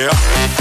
Yeah.